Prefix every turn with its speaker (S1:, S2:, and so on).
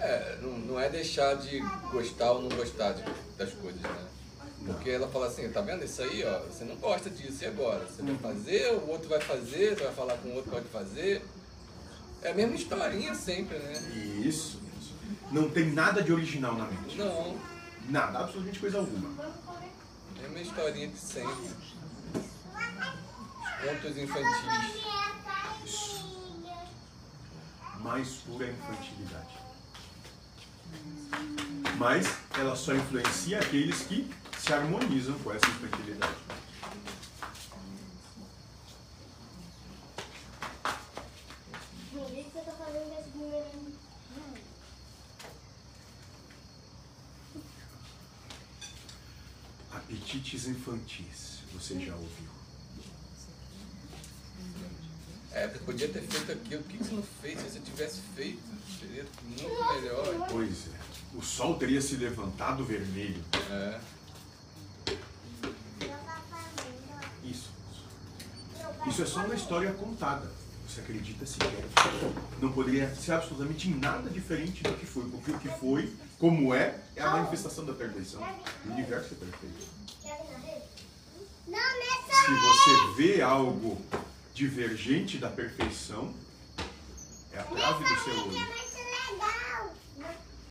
S1: É, não, não é deixar de gostar ou não gostar de- das coisas, né? Porque ela fala assim, tá vendo isso aí, ó, você não gosta disso, e agora? Você vai fazer, o outro vai fazer, você vai falar com o outro pode fazer. É a mesma historinha sempre, né?
S2: Isso, isso. Não tem nada de original na mente.
S1: Não,
S2: Nada, absolutamente coisa alguma.
S1: é a mesma historinha de sempre. Contos infantis.
S2: Mais pura infantilidade. Mas ela só influencia aqueles que se harmonizam com essa infantilidade.
S3: Por que você tá?
S2: Apetites infantis, você já ouviu?
S1: É, você podia ter feito aquilo, por que você não fez? Se você tivesse feito, seria muito melhor.
S2: Pois é. O sol teria se levantado vermelho.
S1: É.
S2: Isso. Isso é só uma história contada. Você acredita sequer. Não poderia ser absolutamente nada diferente do que foi. Porque o que foi, como é, é a manifestação da perfeição. O universo é perfeito.
S3: Não, nessa
S2: Se você vê algo divergente da perfeição, é a trave do seu olho.